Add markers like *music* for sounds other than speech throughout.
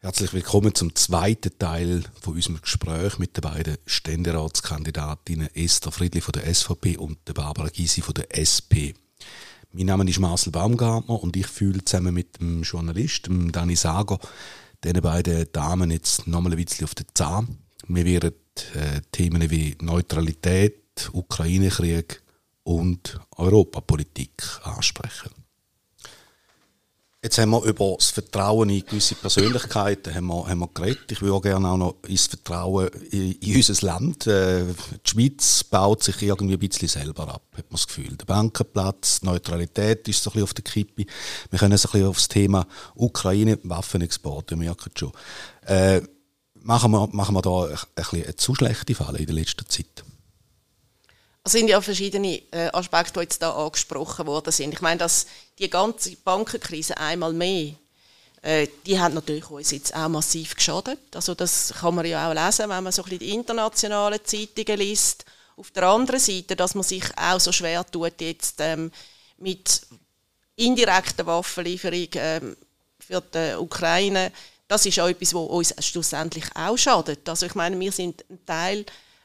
Herzlich willkommen zum zweiten Teil von unserem Gespräch mit den beiden Ständeratskandidatinnen Esther Friedli von der SVP und Barbara Gysi von der SP. Mein Name ist Marcel Baumgartner und ich fühle zusammen mit dem Journalisten Dani Sager diesen beiden Damen jetzt nochmal ein bisschen auf den Zahn. Wir werden äh, Themen wie Neutralität, Ukraine-Krieg und Europapolitik ansprechen. Jetzt haben wir über das Vertrauen in gewisse Persönlichkeiten haben wir, haben wir geredet. Ich würde gerne auch noch ins Vertrauen in, in unser Land. Äh, die Schweiz baut sich irgendwie ein bisschen selber ab, hat man das Gefühl. Der Bankenplatz, Neutralität ist so ein bisschen auf der Kippe. Wir können so ein bisschen auf das Thema Ukraine, Waffenexport, wir merken schon. Äh, machen, wir, machen wir da ein, ein eine zu schlechte Falle in der letzten Zeit? Es sind ja verschiedene äh, Aspekte, die jetzt da angesprochen worden sind. Ich meine, dass die ganze Bankenkrise einmal mehr, äh, die hat natürlich uns jetzt auch massiv geschadet. Also das kann man ja auch lesen, wenn man so ein bisschen die internationalen Zeitungen liest. Auf der anderen Seite, dass man sich auch so schwer tut jetzt ähm, mit indirekten Waffenlieferungen ähm, für die Ukraine, das ist auch etwas, was uns schlussendlich auch schadet. Also ich meine, wir sind ein Teil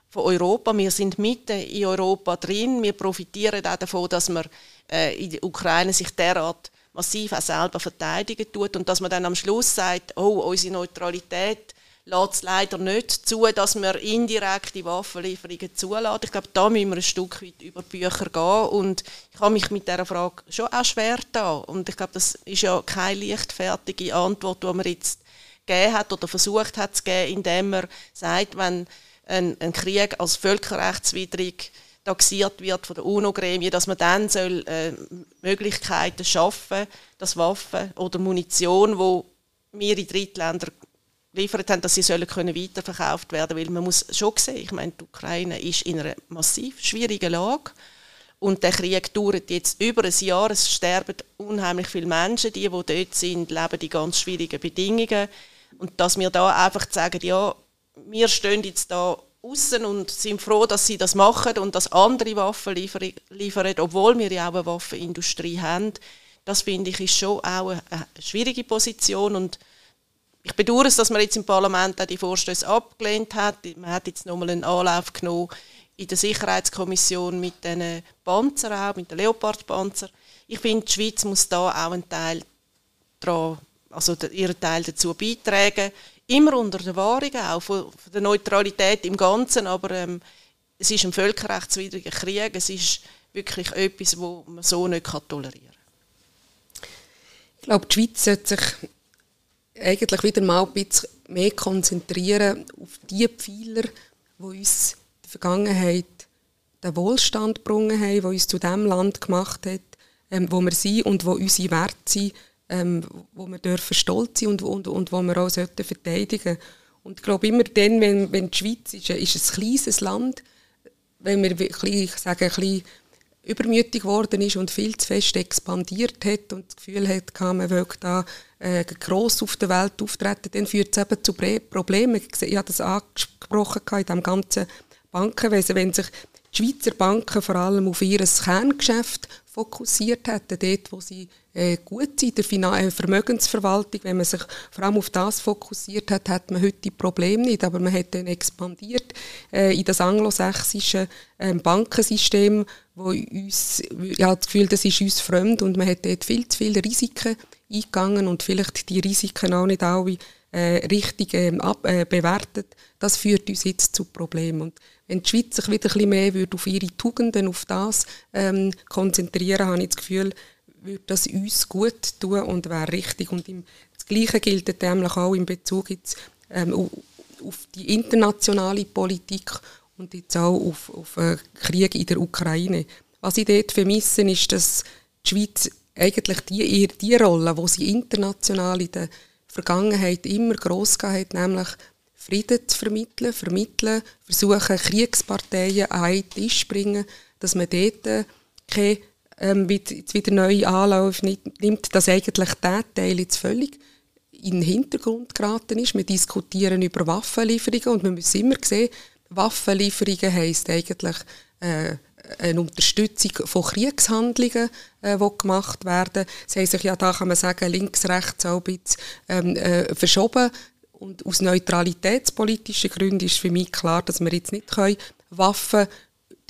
von Europa. Wir sind mitten in Europa drin. Wir profitieren auch davon, dass man äh, in der Ukraine sich derart massiv auch selber verteidigen tut und dass man dann am Schluss sagt, oh, unsere Neutralität lässt es leider nicht zu, dass wir indirekte Waffenlieferungen zulassen. Ich glaube, da müssen wir ein Stück weit über Bücher gehen und ich habe mich mit dieser Frage schon auch schwer da und ich glaube, das ist ja keine leichtfertige Antwort, die man jetzt gegeben hat oder versucht hat zu geben, indem man sagt, wenn ein, ein Krieg als völkerrechtswidrig taxiert wird von der UNO-Gremie, dass man dann soll, äh, Möglichkeiten schaffen dass Waffen oder Munition, wo wir in Drittländer geliefert haben, dass sie sollen können weiterverkauft werden weil man muss schon sehen, ich meine, die Ukraine ist in einer massiv schwierigen Lage und der Krieg dauert jetzt über ein Jahr, es sterben unheimlich viele Menschen, die, die dort sind, leben in ganz schwierigen Bedingungen und dass wir da einfach sagen, ja, wir stehen jetzt da außen und sind froh, dass sie das machen und dass andere Waffen liefern, obwohl wir ja auch eine Waffenindustrie haben. Das finde ich ist schon auch eine, eine schwierige Position und ich bedauere es, dass man jetzt im Parlament auch die Vorstöße abgelehnt hat. Man hat jetzt nochmal einen Anlauf genommen in der Sicherheitskommission mit den Panzern auch, mit den Leopardpanzern. Ich finde, die Schweiz muss da auch einen Teil daran, also ihren Teil dazu beitragen immer unter der Wahrung auch von, der Neutralität im Ganzen, aber ähm, es ist ein völkerrechtswidriger Krieg, es ist wirklich etwas, wo man so nicht tolerieren kann. Ich glaube, die Schweiz sollte sich eigentlich wieder mal ein bisschen mehr konzentrieren auf die Pfeiler, die uns Vergangenheit den Wohlstand gebracht haben, die uns zu dem Land gemacht hat, ähm, wo wir sind und wo unsere Werte sind, ähm, wo wir dürfen stolz sein und, und, und wo wir auch sollten verteidigen Und ich glaube, immer dann, wenn, wenn die Schweiz ist, ist ein kleines Land, wenn wir, ich sage, ein bisschen übermütig geworden ist und viel zu fest expandiert hat und das Gefühl hat, man will da äh, gross auf der Welt auftreten, dann führt es eben zu Problemen. Ich habe das angesprochen in diesem ganzen Bankenwesen, wenn sich die Schweizer Banken vor allem auf ihr Kerngeschäft fokussiert hätten, dort, wo sie äh, gut sind, der Finan äh, Vermögensverwaltung, wenn man sich vor allem auf das fokussiert hat, hat man heute die Probleme nicht, aber man hat dann expandiert äh, in das anglosächsische äh, Bankensystem, wo uns, habe das Gefühl, das ist uns fremd und man hat dort viel zu viele Risiken eingegangen und vielleicht die Risiken auch nicht alle äh, richtig äh, ab, äh, bewertet. Das führt uns jetzt zu Problemen. Und wenn die Schweiz sich wieder ein bisschen mehr würde auf ihre Tugenden, auf das ähm, konzentrieren, habe ich das Gefühl, würde das uns gut tun und wäre richtig. Und im, das Gleiche gilt nämlich auch in Bezug jetzt, ähm, auf die internationale Politik und jetzt auch auf, auf den Krieg in der Ukraine. Was ich dort vermisse, ist, dass die Schweiz eigentlich die, die Rolle, die sie international in der Vergangenheit immer gross hat, nämlich Frieden zu vermitteln, vermitteln, versuchen Kriegsparteien an einen Tisch zu bringen, dass man dort äh, keine ähm, wieder neue Anlauf nimmt, dass eigentlich der Teil jetzt völlig in den Hintergrund geraten ist. Wir diskutieren über Waffenlieferungen und wir müssen immer sehen, Waffenlieferungen heisst eigentlich äh, eine Unterstützung von Kriegshandlungen, äh, die gemacht werden. Sie haben sich ja da, kann man sagen, links, rechts auch ein bisschen ähm, äh, verschoben. Und aus neutralitätspolitischen Gründen ist für mich klar, dass wir jetzt nicht können Waffen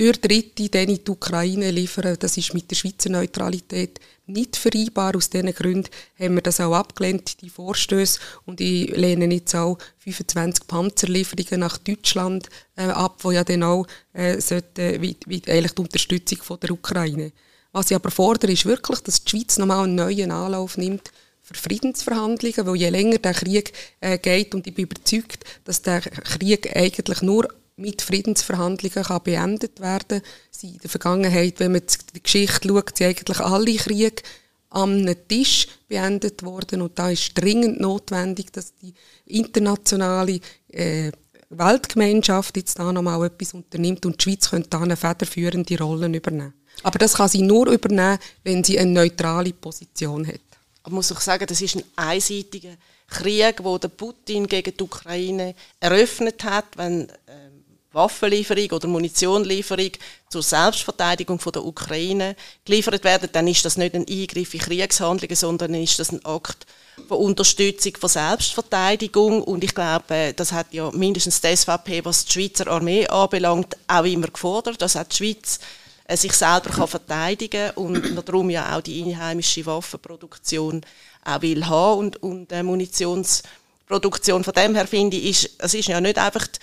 durch Dritte in die Ukraine liefern. Das ist mit der Schweizer Neutralität nicht vereinbar. Aus diesen Gründen haben wir das auch abgelehnt, die Vorstöße. Und ich lehne jetzt auch 25 Panzerlieferungen nach Deutschland äh, ab, wo ja dann auch äh, sollte, wie, wie eigentlich die Unterstützung von der Ukraine. Was ich aber fordere, ist wirklich, dass die Schweiz nochmal einen neuen Anlauf nimmt für Friedensverhandlungen, weil je länger der Krieg äh, geht und ich bin überzeugt, dass der Krieg eigentlich nur mit Friedensverhandlungen kann beendet werden kann. In der Vergangenheit, wenn man die Geschichte schaut, sind eigentlich alle Kriege am Tisch beendet worden und da ist dringend notwendig, dass die internationale äh, Weltgemeinschaft jetzt da nochmal etwas unternimmt und die Schweiz könnte da eine federführende Rolle übernehmen. Aber das kann sie nur übernehmen, wenn sie eine neutrale Position hat. Aber muss ich sagen, das ist ein einseitiger Krieg, der Putin gegen die Ukraine eröffnet hat, wenn ähm, Waffenlieferung oder Munitionlieferung zur Selbstverteidigung von der Ukraine geliefert werden, dann ist das nicht ein Eingriff in Kriegshandlungen, sondern ist das ein Akt von Unterstützung von Selbstverteidigung. Und ich glaube, das hat ja mindestens die SVP, was die Schweizer Armee anbelangt, auch immer gefordert, dass auch die Schweiz äh, sich selber kann verteidigen und darum ja auch die einheimische Waffenproduktion auch will haben und, und äh, Munitionsproduktion. Von dem her finde ich, es ist ja nicht einfach die,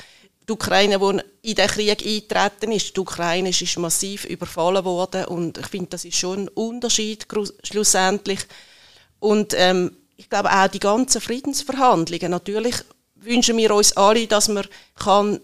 die Ukraine, die in den Krieg eingetreten ist. Die Ukraine ist massiv überfallen worden und ich finde, das ist schon ein Unterschied schlussendlich. Und ähm, ich glaube auch die ganzen Friedensverhandlungen, natürlich wünschen wir uns alle, dass man kann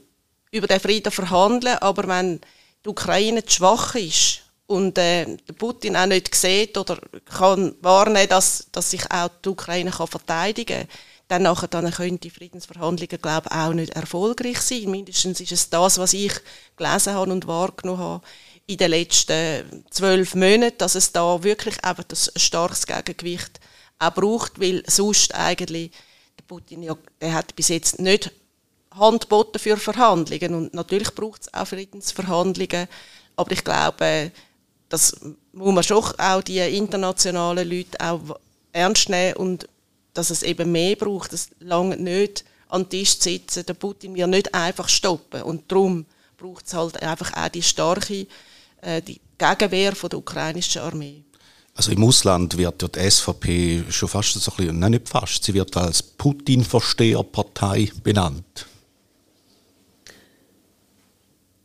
über den Frieden verhandeln aber wenn die Ukraine zu schwach ist und äh, Putin auch nicht sieht oder kann warnen, dass, dass sich auch die Ukraine kann verteidigen kann, dann nachher dann können die Friedensverhandlungen glaube auch nicht erfolgreich sein. Mindestens ist es das, was ich gelesen habe und wahrgenommen habe in den letzten zwölf Monaten, dass es da wirklich einfach das starkes Gegengewicht auch braucht, weil sonst eigentlich der Putin ja, der hat bis jetzt nicht Hand für Verhandlungen und natürlich braucht es auch Friedensverhandlungen, aber ich glaube, das muss man schon auch die internationalen Leute auch ernst nehmen und dass es eben mehr braucht. Es lange nicht an den Tisch zu sitzen. Der Putin wird nicht einfach stoppen. Und darum braucht es halt einfach auch die starke äh, die Gegenwehr von der ukrainischen Armee. Also im Ausland wird ja die SVP schon fast so ein bisschen, nein, nicht fast, sie wird als Putin-Versteherpartei benannt.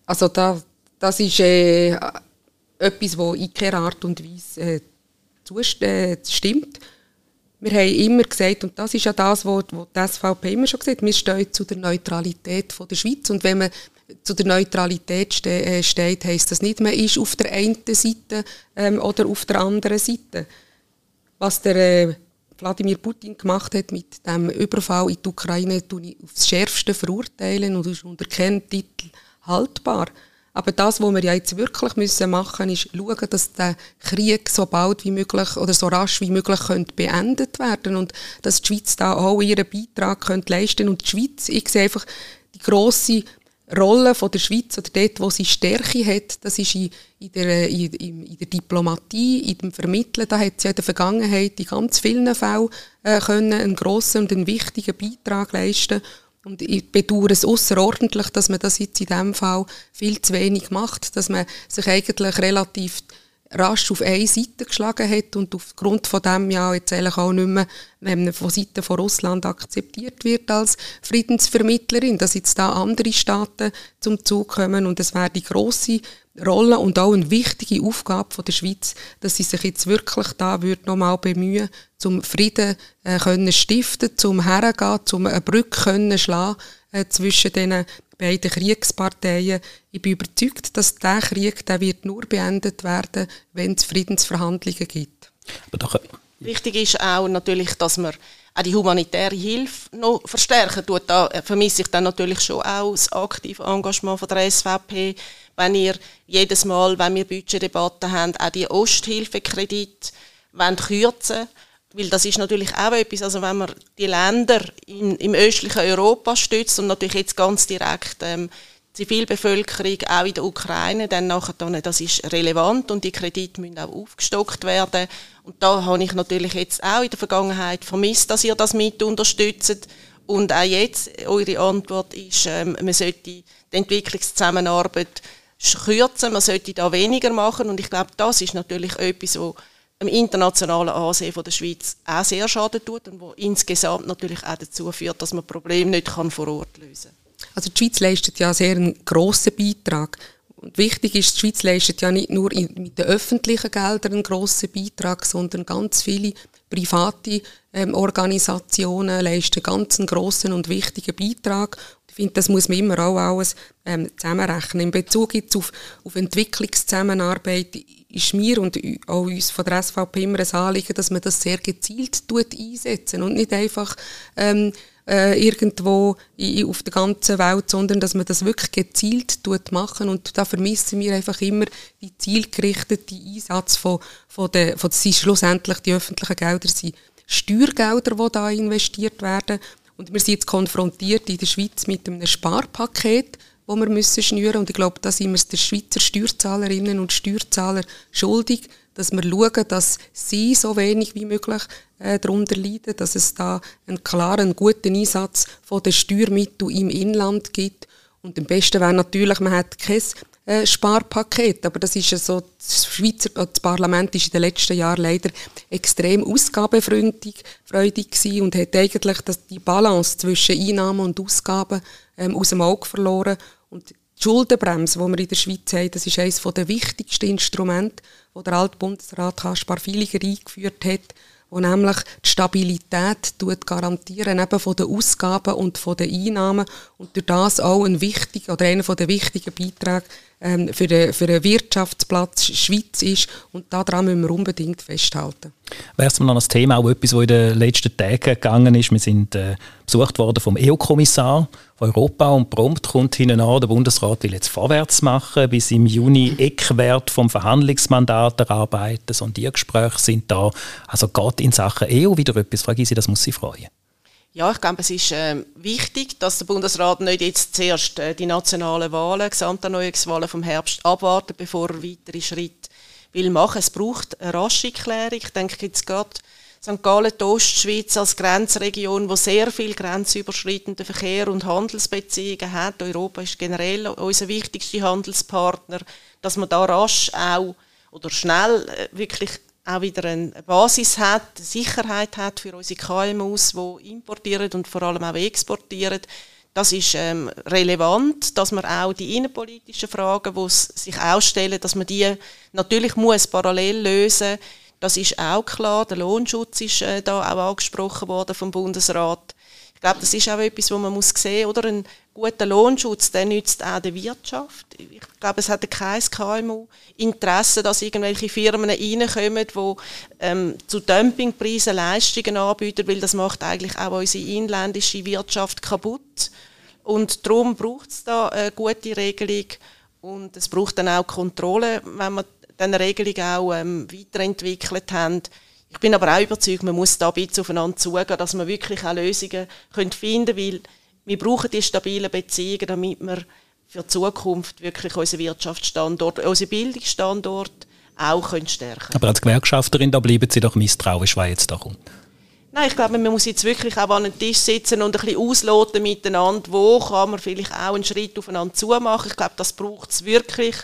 Also da, das ist äh, etwas, das in keiner Art und Weise äh, zustimmt. Wir haben immer gesagt, und das ist ja das, was die SVP immer schon gesagt hat, wir stehen zu der Neutralität von der Schweiz. Und wenn man zu der Neutralität ste äh, steht, heisst das nicht, man ist auf der einen Seite ähm, oder auf der anderen Seite. Was der äh, Wladimir Putin gemacht hat mit dem Überfall in die Ukraine, tue ich aufs Schärfste verurteilen und ist unter keinem Titel haltbar. Aber das, was wir ja jetzt wirklich müssen machen müssen, ist schauen, dass der Krieg so bald wie möglich oder so rasch wie möglich könnte beendet werden und dass die Schweiz da auch ihren Beitrag könnte leisten Und die Schweiz, ich sehe einfach die grosse Rolle von der Schweiz oder dort, wo sie Stärke hat, das ist in, in, der, in, in, der Diplomatie, in dem Vermitteln. Da hat sie in der Vergangenheit in ganz vielen Fällen äh, können einen grossen und einen wichtigen Beitrag leisten und ich bedauere es außerordentlich, dass man das jetzt in diesem Fall viel zu wenig macht, dass man sich eigentlich relativ rasch auf eine Seite geschlagen hat und aufgrund von dem ja jetzt eigentlich auch nicht mehr wenn von Seiten von Russland akzeptiert wird als Friedensvermittlerin, dass jetzt da andere Staaten zum Zug kommen und es wäre die große Rolle und auch eine wichtige Aufgabe von der Schweiz, dass sie sich jetzt wirklich da wird noch mal bemühen, zum Frieden äh, können stiften, zum hergehen, zum eine Brücke können schlagen äh, zwischen den beiden Kriegsparteien. Ich bin überzeugt, dass der Krieg der wird nur beendet werden, wenn es Friedensverhandlungen gibt. Wichtig ist auch natürlich, dass man auch die humanitäre Hilfe noch verstärken tut. Da äh, vermisse ich dann natürlich schon auch das aktive Engagement von der SVP, wenn ihr jedes Mal, wenn wir Budgetdebatten haben, auch die Osthilfekredite kürzen weil das ist natürlich auch etwas, also wenn man die Länder in, im östlichen Europa stützt und natürlich jetzt ganz direkt ähm, Zivilbevölkerung auch in der Ukraine, dann nachher das ist relevant und die Kredite müssen auch aufgestockt werden. Und da habe ich natürlich jetzt auch in der Vergangenheit vermisst, dass ihr das mit unterstützt. Und auch jetzt, eure Antwort ist, ähm, man sollte die Entwicklungszusammenarbeit kürzen, man sollte da weniger machen. Und ich glaube, das ist natürlich etwas, was im internationalen Ansehen von der Schweiz auch sehr schaden tut und wo insgesamt natürlich auch dazu führt, dass man Probleme nicht vor Ort lösen kann. Also die Schweiz leistet ja sehr einen grossen Beitrag. Und wichtig ist, die Schweiz leistet ja nicht nur mit den öffentlichen Geldern einen grossen Beitrag, sondern ganz viele private ähm, Organisationen leisten ganz einen grossen und wichtigen Beitrag. Ich finde, das muss man immer auch alles ähm, zusammenrechnen. In Bezug jetzt auf, auf Entwicklungszusammenarbeit ist mir und auch uns von der SVP immer ein Anliegen, dass man das sehr gezielt tut einsetzen und nicht einfach ähm, äh, irgendwo in, auf der ganzen Welt, sondern dass man das wirklich gezielt tut machen. Und da vermissen wir einfach immer die zielgerichtete Einsatz von, von der, von, sind schlussendlich die öffentlichen Gelder, sind. Steuergelder, die da investiert werden. Und wir sind jetzt konfrontiert in der Schweiz mit einem Sparpaket, wo wir müssen schnüren. Und ich glaube, da sind wir den Schweizer Steuerzahlerinnen und Steuerzahler schuldig, dass wir schauen, dass sie so wenig wie möglich äh, darunter leiden, dass es da einen klaren, guten Einsatz von den Steuermitteln im Inland gibt. Und am besten wäre natürlich, man hat kein äh, Sparpaket, aber das ist ja so, das Schweizer das Parlament ist in den letzten Jahren leider extrem ausgabefreudig gewesen und hat eigentlich das, die Balance zwischen Einnahmen und Ausgaben ähm, aus dem Auge verloren und die Schuldenbremse, die wir in der Schweiz haben, das ist eines der wichtigsten Instrumente, die der alte Bundesrat Kaspar Filiger eingeführt hat, wo nämlich die Stabilität garantieren eben von den Ausgaben und von den Einnahmen und durch das auch ein wichtiger oder einer der wichtigen Beiträge ähm, für, den, für Wirtschaftsplatz Schweiz ist. Und daran müssen wir unbedingt festhalten. Wäre es noch ein Thema, auch etwas, das in den letzten Tagen gegangen ist. Wir sind äh, besucht worden vom EU-Kommissar von Europa und prompt kommt hinten an, der Bundesrat will jetzt vorwärts machen, bis im Juni Eckwert vom Verhandlungsmandat erarbeiten. Sondiergespräche sind da. Also geht in Sachen EU wieder etwas, frage ich Sie, das muss Sie freuen. Ja, ich glaube, es ist äh, wichtig, dass der Bundesrat nicht jetzt zuerst äh, die nationalen Wahlen, Gesamterneuerungswahlen vom Herbst abwartet, bevor er weitere Schritte will machen. Es braucht eine rasche Klärung. Ich denke jetzt gerade St. Gallen, die Ostschweiz als Grenzregion, wo sehr viel grenzüberschreitenden Verkehr und Handelsbeziehungen hat. Europa ist generell unser wichtigster Handelspartner, dass man da rasch auch oder schnell äh, wirklich auch wieder eine Basis hat, eine Sicherheit hat für unsere KMUs, die importieren und vor allem auch exportieren. Das ist ähm, relevant, dass man auch die innenpolitischen Fragen, die sich auch stellen, dass man die natürlich muss parallel lösen. Das ist auch klar. Der Lohnschutz ist äh, da auch angesprochen worden vom Bundesrat. Ich glaube, das ist auch etwas, was man muss sehen muss. Ein guter Lohnschutz, der nützt auch der Wirtschaft. Ich glaube, es hat kein KMU Interesse, dass irgendwelche Firmen reinkommen, die ähm, zu Dumpingpreisen Leistungen anbieten, weil das macht eigentlich auch unsere inländische Wirtschaft kaputt. Und darum braucht es da eine gute Regelung und es braucht dann auch Kontrolle, wenn wir diese Regelung auch ähm, weiterentwickelt haben ich bin aber auch überzeugt, man muss da ein bisschen aufeinander zugehen, dass man wirklich auch Lösungen finden können, weil wir brauchen die stabilen Beziehungen, damit wir für die Zukunft wirklich unseren Wirtschaftsstandort, unseren Bildungsstandort auch können stärken Aber als Gewerkschafterin, da bleiben Sie doch misstrauisch, was jetzt da kommt. Nein, ich glaube, man muss jetzt wirklich auch an den Tisch sitzen und ein bisschen ausloten miteinander, wo kann man vielleicht auch einen Schritt aufeinander zumachen. Ich glaube, das braucht es wirklich.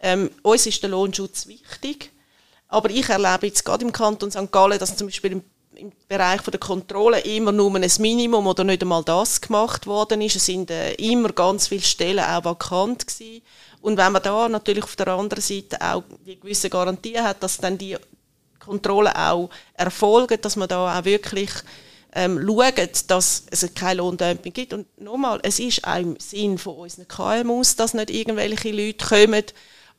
Ähm, uns ist der Lohnschutz wichtig. Aber ich erlebe jetzt gerade im Kanton St. Gallen, dass zum Beispiel im, im Bereich der Kontrolle immer nur ein Minimum oder nicht einmal das gemacht worden ist. Es sind äh, immer ganz viele Stellen auch vakant gewesen. Und wenn man da natürlich auf der anderen Seite auch die gewisse Garantie hat, dass dann die Kontrolle auch erfolgen, dass man da auch wirklich ähm, schaut, dass es kein Lohndumping gibt. Und nochmal, es ist auch im Sinn von unseren KMUs, dass nicht irgendwelche Leute kommen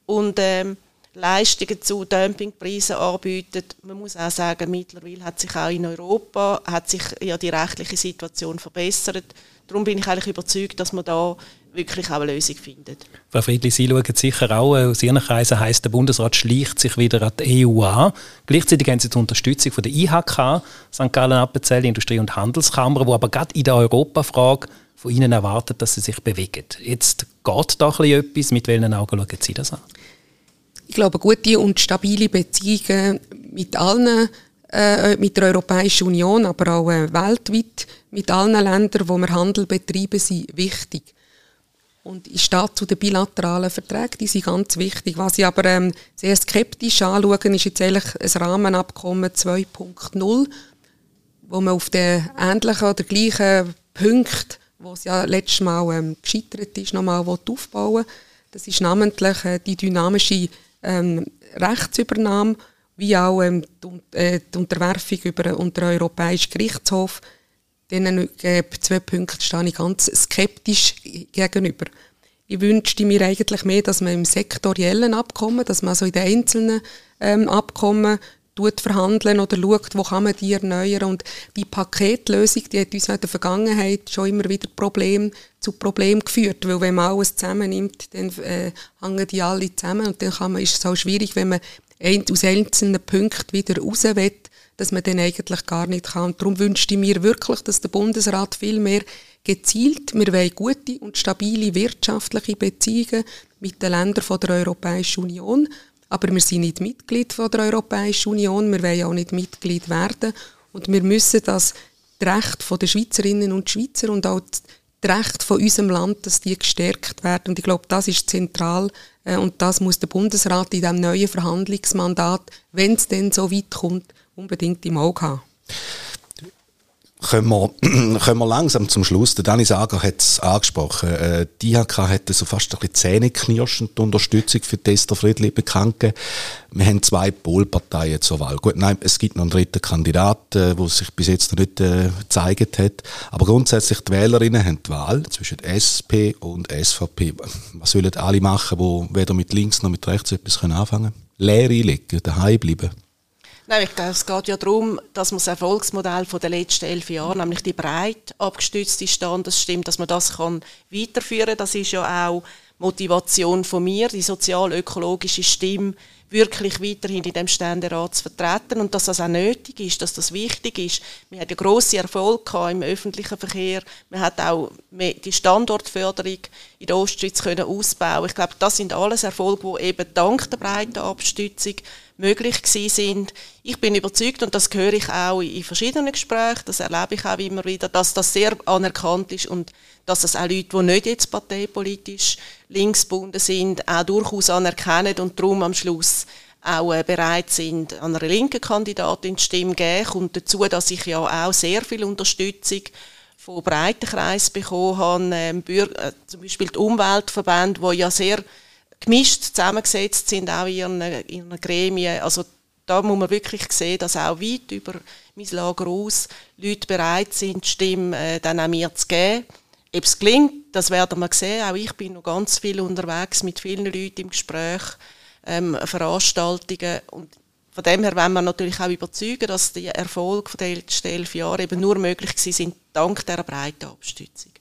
und ähm, Leistungen zu Dumpingpreisen anbietet. Man muss auch sagen, mittlerweile hat sich auch in Europa hat sich ja die rechtliche Situation verbessert. Darum bin ich eigentlich überzeugt, dass man da wirklich auch eine Lösung findet. Frau Friedli, Sie schauen sicher auch, äh, aus Ihren Kreisen heisst, der Bundesrat schleicht sich wieder an die EU an. Gleichzeitig haben Sie die Unterstützung von der IHK, St. Gallen Appenzell Industrie- und Handelskammer, wo aber gerade in der Europafrage von Ihnen erwartet, dass Sie sich bewegen. Jetzt Geht da etwas? Mit welchen Augen schauen Sie das an? Ich glaube, gute und stabile Beziehungen mit allen, äh, mit der Europäischen Union, aber auch äh, weltweit, mit allen Ländern, wo wir Handel betreiben, sind wichtig. Und ich stehe zu den bilateralen Verträgen, die sind ganz wichtig. Was ich aber ähm, sehr skeptisch anschaue, ist jetzt eigentlich ein Rahmenabkommen 2.0, wo man auf den ähnlichen oder gleichen Punkten, wo es ja letztes Mal ähm, gescheitert ist, nochmal aufbauen will. Das ist namentlich äh, die dynamische ähm, Rechtsübernahme, wie auch ähm, die, äh, die, Unterwerfung über, unter den Europäischen Gerichtshof. Diesen äh, zwei Punkten stehe ich ganz skeptisch gegenüber. Ich wünschte mir eigentlich mehr, dass man im sektoriellen Abkommen, dass man also in den einzelnen ähm, Abkommen tut verhandeln oder schaut, wo kann man die erneuern. Und die Paketlösung, die hat uns in der Vergangenheit schon immer wieder Problem zu Problemen geführt, weil wenn man alles zusammennimmt, dann äh, hängen die alle zusammen und dann kann man, ist es auch schwierig, wenn man aus einzelnen Punkten wieder raus will, dass man dann eigentlich gar nicht kann. Und darum wünschte ich mir wirklich, dass der Bundesrat viel mehr gezielt, wir wollen gute und stabile wirtschaftliche Beziehungen mit den Ländern der Europäischen Union, aber wir sind nicht Mitglied von der Europäischen Union, wir wollen auch nicht Mitglied werden. Und wir müssen das Recht der Schweizerinnen und Schweizer und auch das Recht von unserem Land, dass die gestärkt werden. Und ich glaube, das ist zentral äh, und das muss der Bundesrat in diesem neuen Verhandlungsmandat, wenn es denn so weit kommt, unbedingt im Auge haben kommen wir, *clears throat* kommen wir langsam zum Schluss. Der Dani Sager hat es angesprochen. Äh, die IHK hat so fast ein bisschen zähneknirschend die Unterstützung für Tester Friedli bekannt. Wir haben zwei Polparteien zur Wahl. Gut, nein, es gibt noch einen dritten Kandidat, der äh, sich bis jetzt noch nicht äh, gezeigt hat. Aber grundsätzlich, die Wählerinnen haben die Wahl zwischen SP und SVP. Was sollen alle machen, die weder mit links noch mit rechts etwas anfangen können? Leer einlegen, daheim bleiben. Nein, ich glaube, es geht ja darum, dass man das Erfolgsmodell der letzten elf Jahre, nämlich die breit abgestützte Standesstimme, dass man das kann weiterführen kann. Das ist ja auch Motivation von mir, die sozial-ökologische Stimme wirklich weiterhin in dem Ständerat zu vertreten und dass das auch nötig ist, dass das wichtig ist. Wir hatten ja grosse Erfolg im öffentlichen Verkehr. Wir hat auch die Standortförderung in der Ostschweiz können ausbauen. Ich glaube, das sind alles Erfolge, die eben dank der breiten Abstützung möglich gewesen sind. Ich bin überzeugt, und das höre ich auch in verschiedenen Gesprächen, das erlebe ich auch immer wieder, dass das sehr anerkannt ist und dass das auch Leute, die nicht jetzt parteipolitisch linksgebunden sind, auch durchaus anerkennen und darum am Schluss auch äh, bereit sind, an einer linken Kandidatin die Stimme geben. Und dazu, dass ich ja auch sehr viel Unterstützung von breiten Kreisen bekommen habe, ähm, äh, zum Beispiel die Umweltverbände, die ja sehr gemischt zusammengesetzt sind, auch in ihren, in ihren Gremien. Also da muss man wirklich sehen, dass auch weit über mein Lager aus Leute bereit sind, die Stimme äh, dann auch mir zu geben. Ob es gelingt, das werden wir sehen. Auch ich bin noch ganz viel unterwegs mit vielen Leuten im Gespräch, ähm, Veranstaltungen. Und von dem her wollen wir natürlich auch überzeugen, dass die Erfolge der letzten elf Jahre eben nur möglich sind dank dieser breiten Abstützung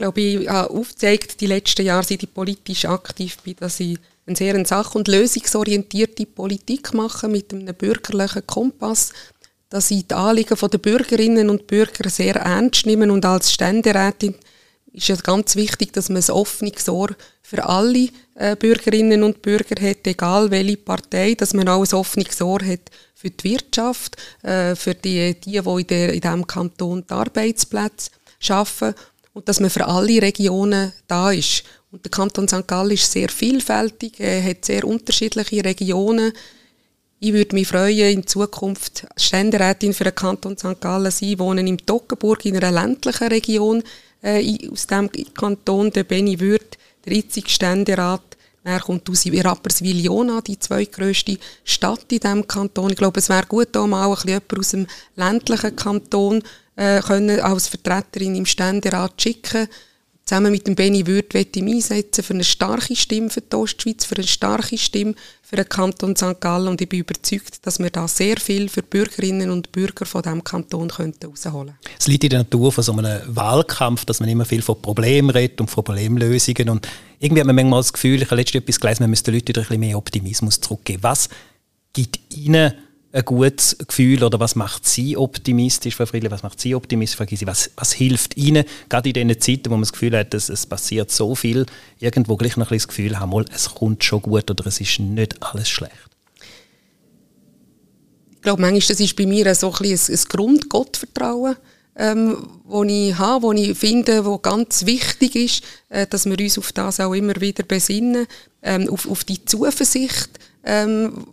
glaube ich, habe aufgezeigt, die letzten Jahre, seit ich politisch aktiv bin, dass ich eine sehr sach- und lösungsorientierte Politik mache mit einem bürgerlichen Kompass, dass ich die Anliegen der Bürgerinnen und Bürger sehr ernst nehme und als Ständerätin ist es ganz wichtig, dass man ein offenes Ohr für alle äh, Bürgerinnen und Bürger hat, egal welche Partei, dass man auch ein offenes Ohr hat für die Wirtschaft, äh, für die, die, die in diesem Kanton die Arbeitsplätze schaffen und dass man für alle Regionen da ist. Und der Kanton St. Gallen ist sehr vielfältig, er hat sehr unterschiedliche Regionen. Ich würde mich freuen, in Zukunft Ständerätin für den Kanton St. Gallen sein, wohnen im Toggenburg in einer ländlichen Region äh, aus dem Kanton, der Benny Würth, der jetzige Ständerat. Er kommt aus Rapperswil-Jona, die zweitgrößte Stadt in diesem Kanton. Ich glaube, es wäre gut, da mal ein bisschen aus dem ländlichen Kanton äh, können als Vertreterin im Ständerat schicken. Zusammen mit dem Benny Würth möchte ich einsetzen für eine starke Stimme für die Ostschweiz, für eine starke Stimme für den Kanton St. Gallen und ich bin überzeugt, dass wir da sehr viel für Bürgerinnen und Bürger von diesem Kanton herausholen könnten. Es liegt in der Natur von so einem Wahlkampf, dass man immer viel von Problemen redet und von Problemlösungen und irgendwie hat man manchmal das Gefühl, ich habe letztens etwas gelesen, man müsste den Leuten wieder ein bisschen mehr Optimismus zurückgeben. Was gibt Ihnen ein gutes Gefühl oder was macht Sie optimistisch, Frau Friedli, was macht Sie optimistisch, Frau? Was, was hilft Ihnen, gerade in diesen Zeiten, wo man das Gefühl hat, dass es passiert so viel, irgendwo gleich noch ein das Gefühl haben, mal, es kommt schon gut oder es ist nicht alles schlecht? Ich glaube, manchmal das ist bei mir so ein, ein, ein Grund-Gottvertrauen, ähm, wo ich habe, wo ich finde, wo ganz wichtig ist, äh, dass wir uns auf das auch immer wieder besinnen, ähm, auf, auf die Zuversicht, ähm,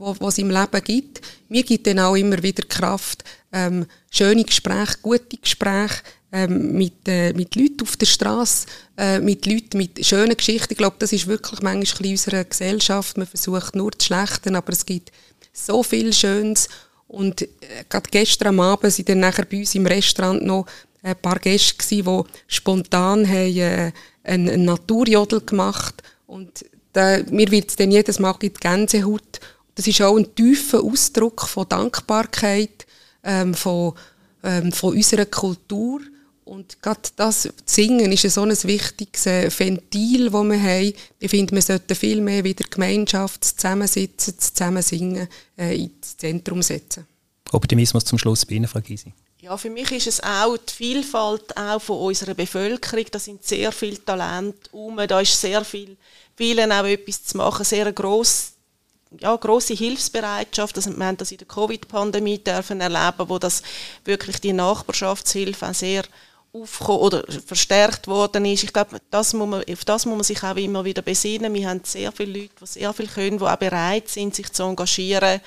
was es im Leben gibt. Mir gibt dann auch immer wieder Kraft, ähm, schöne Gespräche, gute Gespräche ähm, mit, äh, mit Leuten auf der Straße, äh, mit Leuten mit schönen Geschichten. Ich glaube, das ist wirklich manchmal in unserer Gesellschaft. Man versucht nur das Schlechte, aber es gibt so viel Schönes. Und äh, gerade gestern Abend sind dann nachher bei uns im Restaurant noch ein paar Gäste gewesen, die spontan haben, äh, einen, einen Naturjodel gemacht und da, mir wird es dann jedes Mal die Gänsehaut das ist auch ein tiefer Ausdruck von Dankbarkeit, ähm, von, ähm, von unserer Kultur. Und gerade das Singen ist so ein wichtiges äh, Ventil, das wir haben. Ich finde, wir sollten viel mehr wieder Gemeinschaft, Zusammensitzen, Zusammensingen äh, ins Zentrum setzen. Optimismus zum Schluss bei Ihnen, Frau Gysi. Ja, für mich ist es auch die Vielfalt auch von unserer Bevölkerung. Da sind sehr viele Talente um, da ist sehr viel, vielen auch etwas zu machen, sehr gross ja, große Hilfsbereitschaft. Also wir haben das in der Covid-Pandemie dürfen erleben, wo das wirklich die Nachbarschaftshilfe auch sehr aufgekommen oder verstärkt worden ist. Ich glaube, das muss man, auf das muss man sich auch immer wieder besinnen. Wir haben sehr viele Leute, die sehr viel können, die auch bereit sind, sich zu engagieren,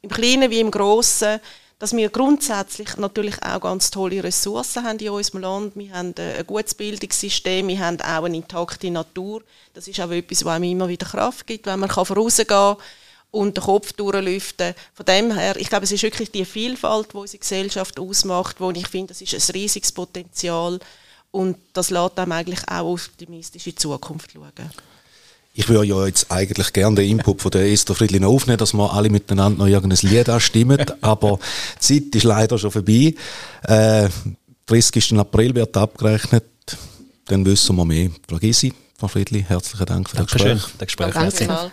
im Kleinen wie im Grossen dass wir grundsätzlich natürlich auch ganz tolle Ressourcen haben in unserem Land. Wir haben ein gutes Bildungssystem, wir haben auch eine intakte Natur. Das ist auch etwas, was einem immer wieder Kraft gibt, wenn man vorausgehen kann und den Kopf durchlüften. Von dem her, ich glaube, es ist wirklich die Vielfalt, die unsere Gesellschaft ausmacht, wo ich finde, das ist ein riesiges Potenzial und das lässt einem eigentlich auch optimistisch in die Zukunft schauen. Ich würde ja jetzt eigentlich gerne den Input von der Esther Friedlin aufnehmen, dass wir alle miteinander noch irgendein Lied anstimmen, *laughs* aber die Zeit ist leider schon vorbei. Äh, 30. April wird abgerechnet, dann wissen wir mehr. Frau Gysi, Frau Friedli, herzlichen Dank für das Gespräch. Danke. Gespräch. Danke.